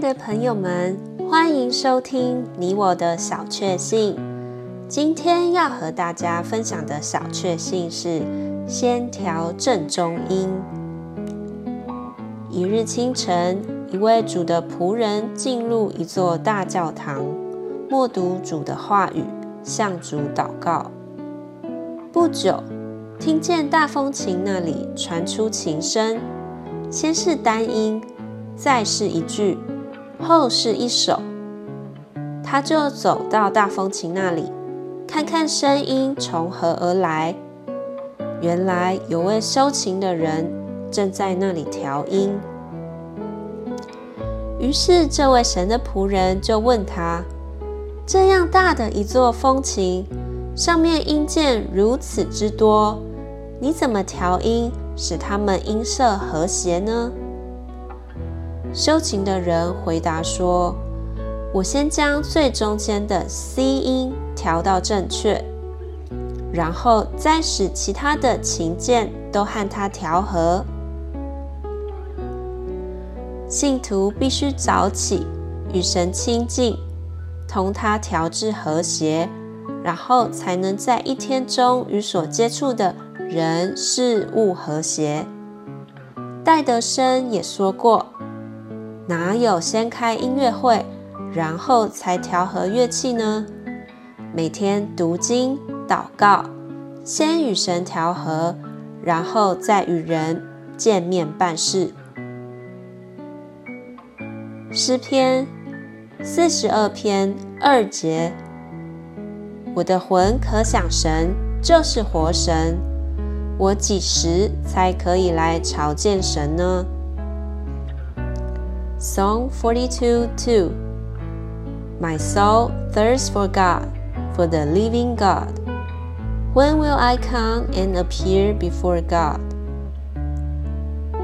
的朋友们，欢迎收听你我的小确幸。今天要和大家分享的小确幸是：先调正中音。一日清晨，一位主的仆人进入一座大教堂，默读主的话语，向主祷告。不久，听见大风琴那里传出琴声，先是单音，再是一句。后是一首，他就走到大风琴那里，看看声音从何而来。原来有位修琴的人正在那里调音。于是这位神的仆人就问他：“这样大的一座风琴，上面音键如此之多，你怎么调音，使它们音色和谐呢？”修琴的人回答说：“我先将最中间的 C 音调到正确，然后再使其他的琴键都和它调和。信徒必须早起与神亲近，同他调制和谐，然后才能在一天中与所接触的人事物和谐。”戴德生也说过。哪有先开音乐会，然后才调和乐器呢？每天读经、祷告，先与神调和，然后再与人见面办事。诗篇四十二篇二节：我的魂可想神，就是活神。我几时才可以来朝见神呢 Song 42:2 My soul thirsts for God, for the living God. When will I come and appear before God?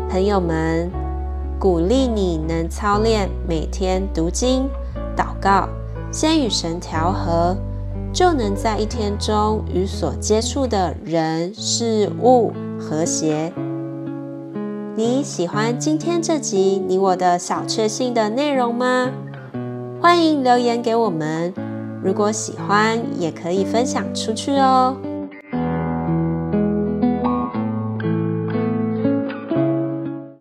朋友们，鼓励你能操练每天读经、祷告，先与神调和，就能在一天中与所接触的人事物和谐。你喜欢今天这集你我的小确幸的内容吗？欢迎留言给我们。如果喜欢，也可以分享出去哦。